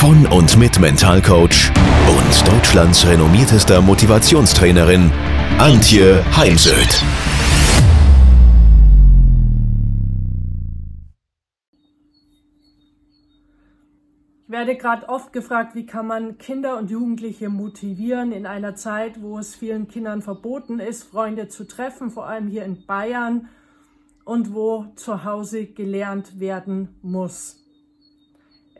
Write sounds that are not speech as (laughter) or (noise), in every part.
von und mit Mentalcoach und Deutschlands renommiertester Motivationstrainerin Antje Heimsöth. Ich werde gerade oft gefragt, wie kann man Kinder und Jugendliche motivieren in einer Zeit, wo es vielen Kindern verboten ist, Freunde zu treffen, vor allem hier in Bayern und wo zu Hause gelernt werden muss.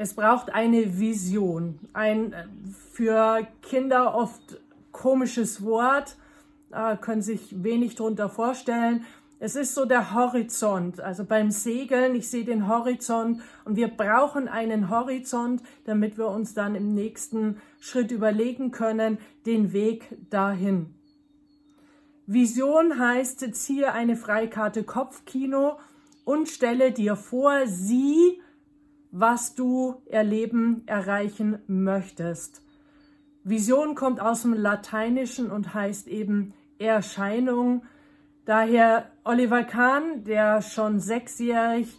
Es braucht eine Vision, ein äh, für Kinder oft komisches Wort, äh, können sich wenig darunter vorstellen. Es ist so der Horizont, also beim Segeln, ich sehe den Horizont und wir brauchen einen Horizont, damit wir uns dann im nächsten Schritt überlegen können, den Weg dahin. Vision heißt, ziehe eine Freikarte Kopfkino und stelle dir vor, sieh, was du erleben, erreichen möchtest. Vision kommt aus dem Lateinischen und heißt eben Erscheinung. Daher Oliver Kahn, der schon sechsjährig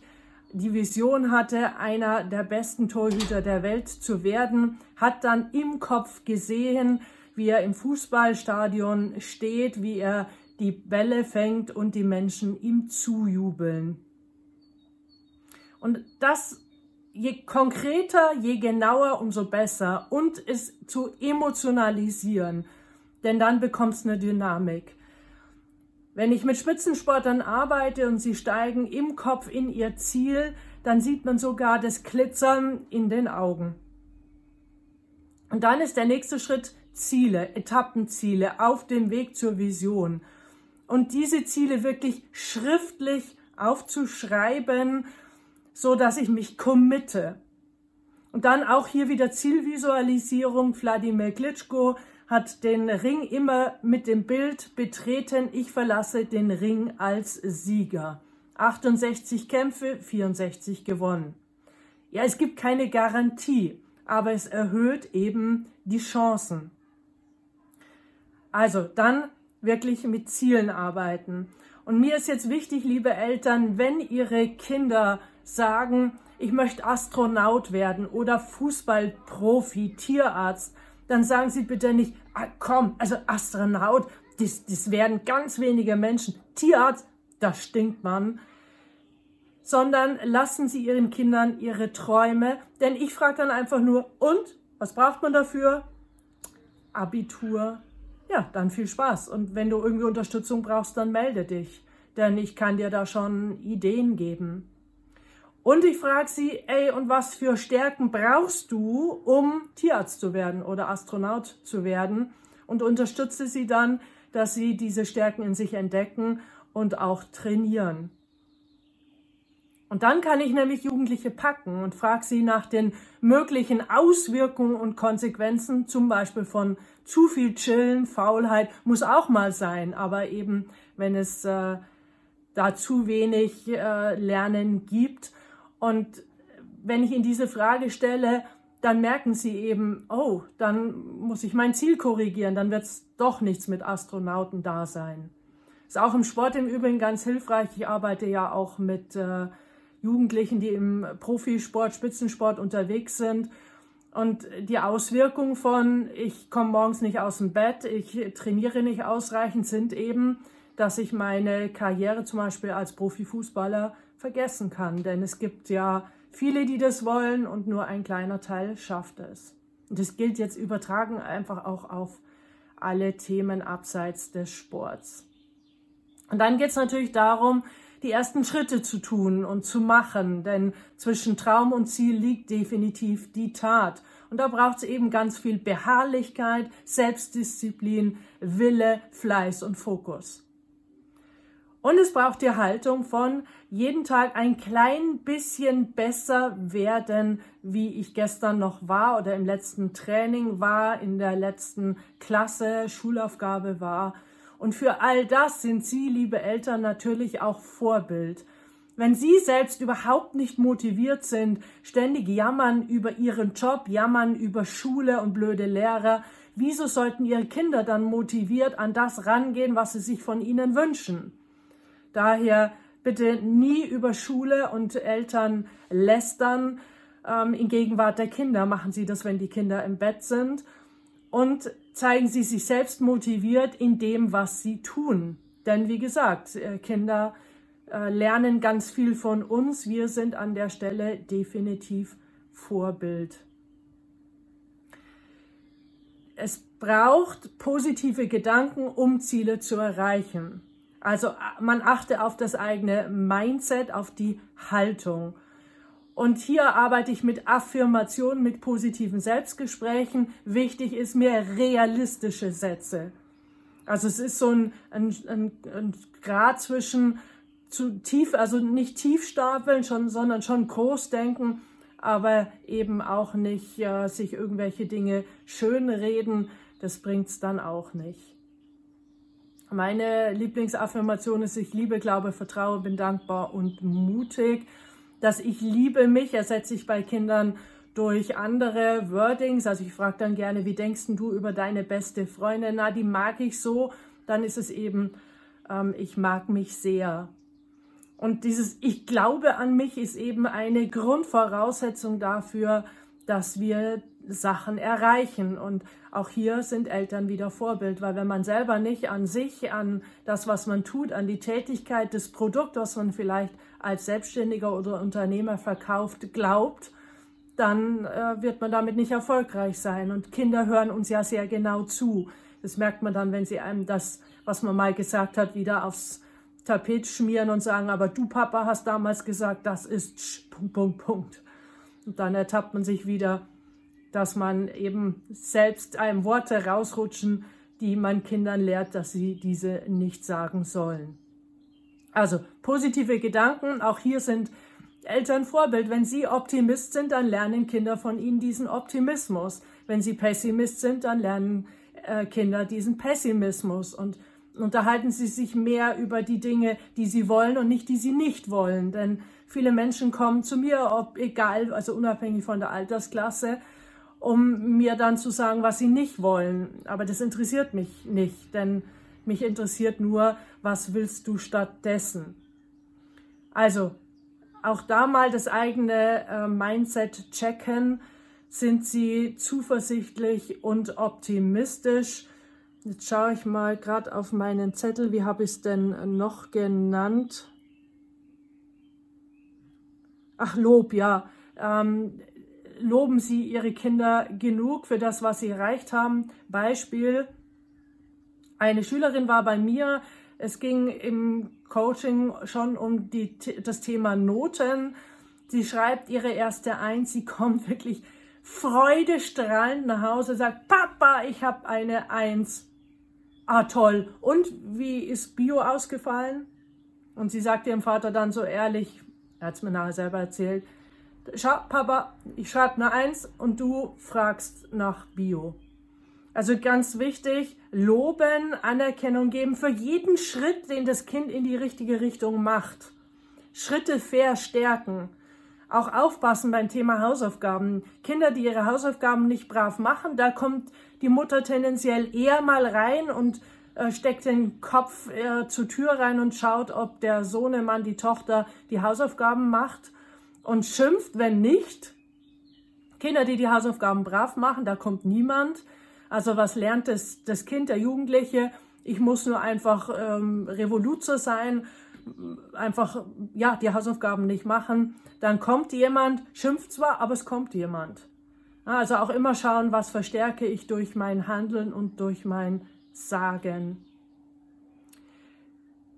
die Vision hatte, einer der besten Torhüter der Welt zu werden, hat dann im Kopf gesehen, wie er im Fußballstadion steht, wie er die Bälle fängt und die Menschen ihm zujubeln. Und das, je konkreter, je genauer, umso besser. Und es zu emotionalisieren, denn dann bekommt es eine Dynamik. Wenn ich mit Spitzensportern arbeite und sie steigen im Kopf in ihr Ziel, dann sieht man sogar das Glitzern in den Augen. Und dann ist der nächste Schritt Ziele, Etappenziele auf dem Weg zur Vision. Und diese Ziele wirklich schriftlich aufzuschreiben, so dass ich mich committe. Und dann auch hier wieder Zielvisualisierung. Wladimir Klitschko hat den Ring immer mit dem Bild betreten, ich verlasse den Ring als Sieger. 68 Kämpfe, 64 gewonnen. Ja, es gibt keine Garantie, aber es erhöht eben die Chancen. Also dann wirklich mit Zielen arbeiten. Und mir ist jetzt wichtig, liebe Eltern, wenn Ihre Kinder sagen, ich möchte Astronaut werden oder Fußballprofi, Tierarzt, dann sagen Sie bitte nicht, ah, komm, also Astronaut, das, das werden ganz wenige Menschen. Tierarzt, da stinkt man. Sondern lassen Sie Ihren Kindern ihre Träume, denn ich frage dann einfach nur, und, was braucht man dafür? Abitur, ja, dann viel Spaß. Und wenn du irgendwie Unterstützung brauchst, dann melde dich, denn ich kann dir da schon Ideen geben. Und ich frage sie, ey, und was für Stärken brauchst du, um Tierarzt zu werden oder Astronaut zu werden? Und unterstütze sie dann, dass sie diese Stärken in sich entdecken und auch trainieren. Und dann kann ich nämlich Jugendliche packen und frage sie nach den möglichen Auswirkungen und Konsequenzen, zum Beispiel von zu viel Chillen, Faulheit, muss auch mal sein, aber eben, wenn es äh, da zu wenig äh, Lernen gibt. Und wenn ich ihnen diese Frage stelle, dann merken sie eben, oh, dann muss ich mein Ziel korrigieren, dann wird es doch nichts mit Astronauten da sein. Ist auch im Sport im Übrigen ganz hilfreich. Ich arbeite ja auch mit äh, Jugendlichen, die im Profisport, Spitzensport unterwegs sind. Und die Auswirkungen von, ich komme morgens nicht aus dem Bett, ich trainiere nicht ausreichend, sind eben, dass ich meine Karriere zum Beispiel als Profifußballer vergessen kann. Denn es gibt ja viele, die das wollen und nur ein kleiner Teil schafft es. Und das gilt jetzt übertragen einfach auch auf alle Themen abseits des Sports. Und dann geht es natürlich darum, die ersten Schritte zu tun und zu machen, denn zwischen Traum und Ziel liegt definitiv die Tat. Und da braucht es eben ganz viel Beharrlichkeit, Selbstdisziplin, Wille, Fleiß und Fokus. Und es braucht die Haltung von jeden Tag ein klein bisschen besser werden, wie ich gestern noch war oder im letzten Training war, in der letzten Klasse, Schulaufgabe war. Und für all das sind Sie, liebe Eltern, natürlich auch Vorbild. Wenn Sie selbst überhaupt nicht motiviert sind, ständig jammern über Ihren Job, jammern über Schule und blöde Lehrer, wieso sollten Ihre Kinder dann motiviert an das rangehen, was sie sich von Ihnen wünschen? Daher bitte nie über Schule und Eltern lästern. Ähm, in Gegenwart der Kinder machen Sie das, wenn die Kinder im Bett sind. Und zeigen Sie sich selbst motiviert in dem, was Sie tun. Denn wie gesagt, äh, Kinder äh, lernen ganz viel von uns. Wir sind an der Stelle definitiv Vorbild. Es braucht positive Gedanken, um Ziele zu erreichen. Also man achte auf das eigene Mindset, auf die Haltung. Und hier arbeite ich mit Affirmationen, mit positiven Selbstgesprächen. Wichtig ist mir realistische Sätze. Also es ist so ein, ein, ein, ein Grad zwischen zu tief, also nicht tief stapeln, schon, sondern schon groß denken, aber eben auch nicht äh, sich irgendwelche Dinge schönreden. Das bringt es dann auch nicht. Meine Lieblingsaffirmation ist, ich liebe, glaube, vertraue, bin dankbar und mutig. Dass ich liebe mich ersetze ich bei Kindern durch andere Wordings. Also ich frage dann gerne, wie denkst du über deine beste Freundin? Na, die mag ich so. Dann ist es eben, ähm, ich mag mich sehr. Und dieses Ich glaube an mich ist eben eine Grundvoraussetzung dafür, dass wir Sachen erreichen. Und auch hier sind Eltern wieder Vorbild, weil wenn man selber nicht an sich, an das, was man tut, an die Tätigkeit des Produkts, was man vielleicht als Selbstständiger oder Unternehmer verkauft, glaubt, dann äh, wird man damit nicht erfolgreich sein. Und Kinder hören uns ja sehr genau zu. Das merkt man dann, wenn sie einem das, was man mal gesagt hat, wieder aufs Tapet schmieren und sagen, aber du Papa hast damals gesagt, das ist Punkt, Punkt, Punkt. Und dann ertappt man sich wieder, dass man eben selbst einem Worte rausrutschen, die man Kindern lehrt, dass sie diese nicht sagen sollen. Also positive Gedanken, auch hier sind Eltern Vorbild. Wenn sie Optimist sind, dann lernen Kinder von ihnen diesen Optimismus. Wenn sie Pessimist sind, dann lernen äh, Kinder diesen Pessimismus und unterhalten sie sich mehr über die Dinge, die sie wollen und nicht die sie nicht wollen. Denn viele Menschen kommen zu mir, ob egal, also unabhängig von der Altersklasse, um mir dann zu sagen, was sie nicht wollen. Aber das interessiert mich nicht, denn mich interessiert nur, was willst du stattdessen. Also, auch da mal das eigene äh, Mindset checken. Sind sie zuversichtlich und optimistisch? Jetzt schaue ich mal gerade auf meinen Zettel. Wie habe ich es denn noch genannt? Ach, Lob, ja. Ähm, loben Sie Ihre Kinder genug für das, was sie erreicht haben. Beispiel, eine Schülerin war bei mir, es ging im Coaching schon um die, das Thema Noten. Sie schreibt ihre erste Eins, sie kommt (laughs) wirklich freudestrahlend nach Hause, sagt, Papa, ich habe eine Eins. Ah, toll. Und wie ist Bio ausgefallen? Und sie sagt ihrem Vater dann so ehrlich, er hat es mir nachher selber erzählt, Schau, Papa, ich schreibe eine Eins und du fragst nach Bio. Also ganz wichtig, loben, Anerkennung geben für jeden Schritt, den das Kind in die richtige Richtung macht. Schritte verstärken. Auch aufpassen beim Thema Hausaufgaben. Kinder, die ihre Hausaufgaben nicht brav machen, da kommt die Mutter tendenziell eher mal rein und äh, steckt den Kopf äh, zur Tür rein und schaut, ob der Sohnemann, die Tochter die Hausaufgaben macht und schimpft, wenn nicht. Kinder, die die Hausaufgaben brav machen, da kommt niemand. Also was lernt das, das Kind, der Jugendliche? Ich muss nur einfach ähm, Revoluzer sein, einfach ja die Hausaufgaben nicht machen. Dann kommt jemand, schimpft zwar, aber es kommt jemand. Also auch immer schauen, was verstärke ich durch mein Handeln und durch mein Sagen.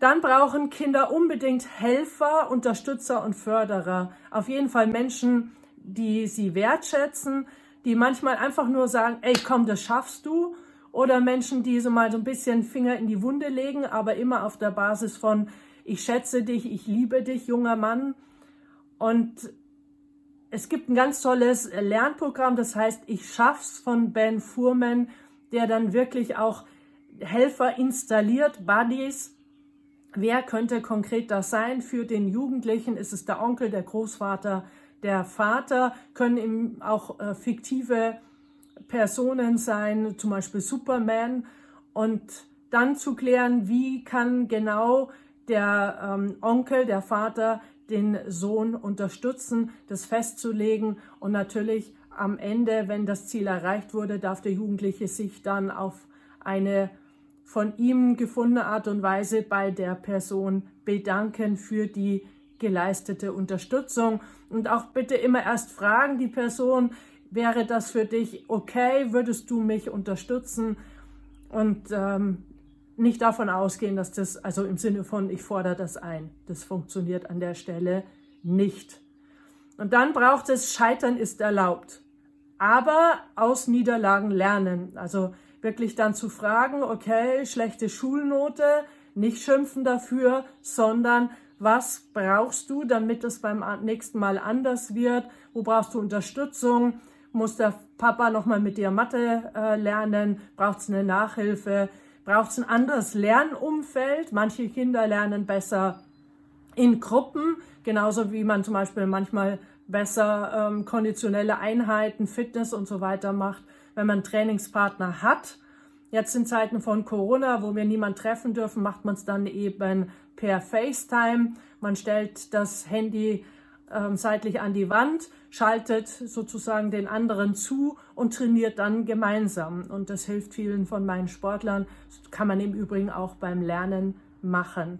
Dann brauchen Kinder unbedingt Helfer, Unterstützer und Förderer. Auf jeden Fall Menschen, die sie wertschätzen, die manchmal einfach nur sagen, ey, komm, das schaffst du. Oder Menschen, die so mal so ein bisschen Finger in die Wunde legen, aber immer auf der Basis von, ich schätze dich, ich liebe dich, junger Mann. Und es gibt ein ganz tolles Lernprogramm, das heißt Ich schaff's von Ben Fuhrman, der dann wirklich auch Helfer installiert, Buddies. Wer könnte konkret das sein? Für den Jugendlichen ist es der Onkel, der Großvater, der Vater, können eben auch äh, fiktive Personen sein, zum Beispiel Superman. Und dann zu klären, wie kann genau der ähm, Onkel, der Vater den Sohn unterstützen, das festzulegen und natürlich am Ende, wenn das Ziel erreicht wurde, darf der Jugendliche sich dann auf eine von ihm gefundene Art und Weise bei der Person bedanken für die geleistete Unterstützung und auch bitte immer erst fragen die Person, wäre das für dich okay, würdest du mich unterstützen und ähm, nicht davon ausgehen, dass das, also im Sinne von, ich fordere das ein. Das funktioniert an der Stelle nicht. Und dann braucht es, Scheitern ist erlaubt. Aber aus Niederlagen lernen. Also wirklich dann zu fragen, okay, schlechte Schulnote, nicht schimpfen dafür, sondern was brauchst du, damit es beim nächsten Mal anders wird? Wo brauchst du Unterstützung? Muss der Papa nochmal mit dir Mathe äh, lernen? Braucht es eine Nachhilfe? braucht es ein anderes Lernumfeld. Manche Kinder lernen besser in Gruppen, genauso wie man zum Beispiel manchmal besser ähm, konditionelle Einheiten, Fitness und so weiter macht, wenn man Trainingspartner hat. Jetzt in Zeiten von Corona, wo wir niemanden treffen dürfen, macht man es dann eben per FaceTime. Man stellt das Handy ähm, seitlich an die Wand, schaltet sozusagen den anderen zu und trainiert dann gemeinsam. Und das hilft vielen von meinen Sportlern. Das kann man im Übrigen auch beim Lernen machen.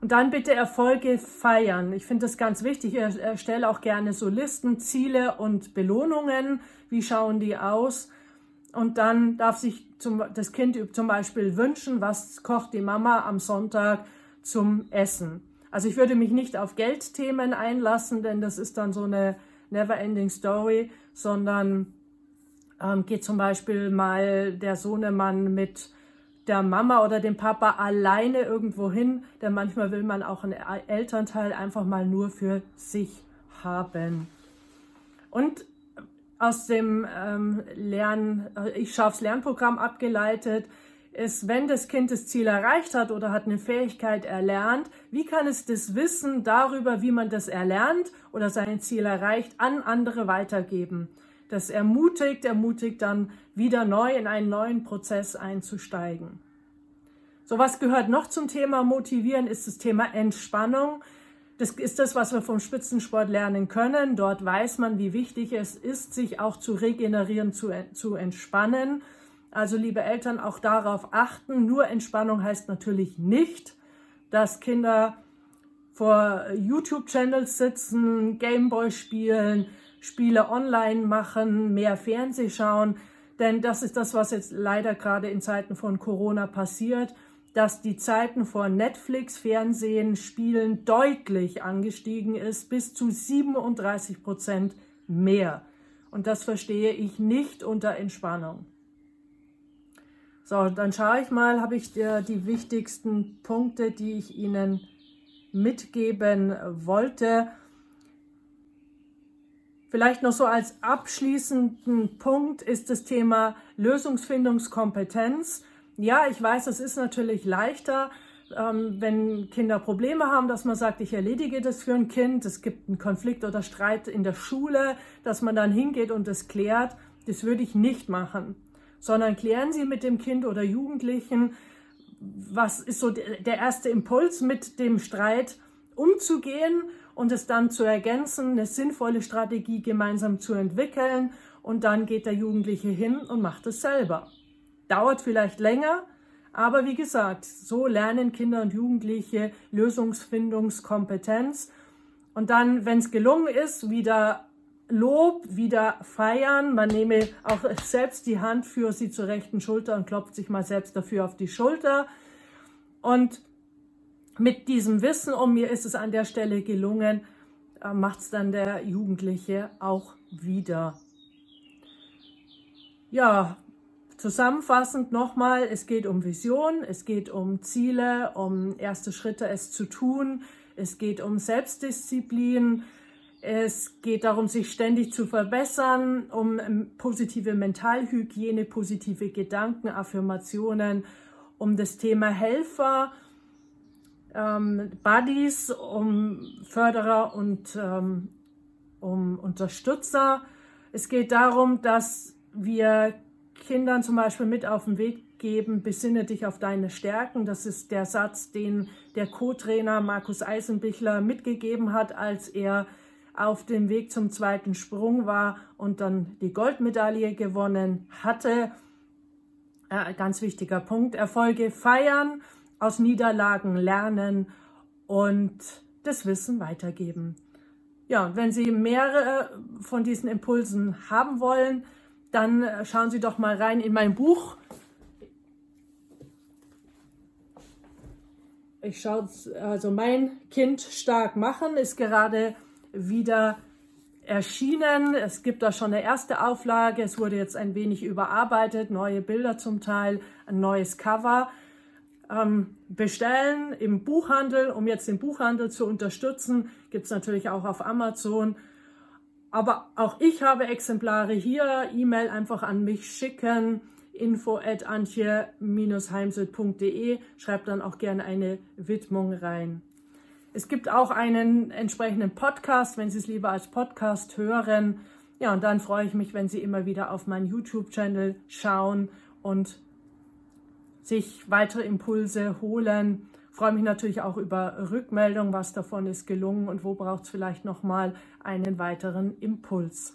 Und dann bitte Erfolge feiern. Ich finde das ganz wichtig. Ich erstelle auch gerne so Listen, Ziele und Belohnungen. Wie schauen die aus? Und dann darf sich zum, das Kind zum Beispiel wünschen, was kocht die Mama am Sonntag zum Essen. Also ich würde mich nicht auf Geldthemen einlassen, denn das ist dann so eine never-ending Story, sondern ähm, geht zum Beispiel mal der Sohnemann mit der Mama oder dem Papa alleine irgendwo hin, denn manchmal will man auch einen Elternteil einfach mal nur für sich haben. Und aus dem ähm, Lern, äh, ich schaff's Lernprogramm abgeleitet, ist, wenn das Kind das Ziel erreicht hat oder hat eine Fähigkeit erlernt, wie kann es das Wissen darüber, wie man das erlernt oder sein Ziel erreicht, an andere weitergeben? Das ermutigt, ermutigt dann wieder neu in einen neuen Prozess einzusteigen. So was gehört noch zum Thema Motivieren, ist das Thema Entspannung. Das ist das, was wir vom Spitzensport lernen können. Dort weiß man, wie wichtig es ist, sich auch zu regenerieren, zu, zu entspannen also liebe Eltern, auch darauf achten. Nur Entspannung heißt natürlich nicht, dass Kinder vor YouTube-Channels sitzen, Gameboy spielen, Spiele online machen, mehr Fernseh schauen. Denn das ist das, was jetzt leider gerade in Zeiten von Corona passiert, dass die Zeiten vor Netflix, Fernsehen, Spielen deutlich angestiegen ist, bis zu 37 Prozent mehr. Und das verstehe ich nicht unter Entspannung. So, dann schaue ich mal, habe ich dir die wichtigsten Punkte, die ich Ihnen mitgeben wollte. Vielleicht noch so als abschließenden Punkt ist das Thema Lösungsfindungskompetenz. Ja, ich weiß, es ist natürlich leichter, ähm, wenn Kinder Probleme haben, dass man sagt, ich erledige das für ein Kind. Es gibt einen Konflikt oder Streit in der Schule, dass man dann hingeht und das klärt. Das würde ich nicht machen sondern klären Sie mit dem Kind oder Jugendlichen, was ist so der erste Impuls, mit dem Streit umzugehen und es dann zu ergänzen, eine sinnvolle Strategie gemeinsam zu entwickeln und dann geht der Jugendliche hin und macht es selber. Dauert vielleicht länger, aber wie gesagt, so lernen Kinder und Jugendliche Lösungsfindungskompetenz und dann, wenn es gelungen ist, wieder Lob wieder feiern. Man nehme auch selbst die Hand für sie zur rechten Schulter und klopft sich mal selbst dafür auf die Schulter. Und mit diesem Wissen um mir ist es an der Stelle gelungen, äh, macht es dann der Jugendliche auch wieder. Ja, Zusammenfassend nochmal, es geht um Vision, es geht um Ziele, um erste Schritte, es zu tun, es geht um Selbstdisziplin, es geht darum, sich ständig zu verbessern, um positive Mentalhygiene, positive Gedanken, Affirmationen, um das Thema Helfer, ähm, Buddies, um Förderer und ähm, um Unterstützer. Es geht darum, dass wir Kindern zum Beispiel mit auf den Weg geben, besinne dich auf deine Stärken. Das ist der Satz, den der Co-Trainer Markus Eisenbichler mitgegeben hat, als er auf dem Weg zum zweiten Sprung war und dann die Goldmedaille gewonnen hatte. Äh, ganz wichtiger Punkt. Erfolge feiern, aus Niederlagen lernen und das Wissen weitergeben. Ja, wenn Sie mehrere von diesen Impulsen haben wollen, dann äh, schauen Sie doch mal rein in mein Buch. Ich schaue, also mein Kind stark machen ist gerade wieder erschienen. Es gibt da schon eine erste Auflage. Es wurde jetzt ein wenig überarbeitet, neue Bilder zum Teil, ein neues Cover. Ähm, bestellen im Buchhandel, um jetzt den Buchhandel zu unterstützen, gibt es natürlich auch auf Amazon aber auch ich habe Exemplare hier. E-Mail einfach an mich schicken. info at antje-heimsöd.de. Schreibt dann auch gerne eine Widmung rein. Es gibt auch einen entsprechenden Podcast, wenn Sie es lieber als Podcast hören. Ja, und dann freue ich mich, wenn Sie immer wieder auf meinen YouTube-Channel schauen und sich weitere Impulse holen freue mich natürlich auch über Rückmeldung, was davon ist gelungen und wo braucht es vielleicht nochmal einen weiteren Impuls.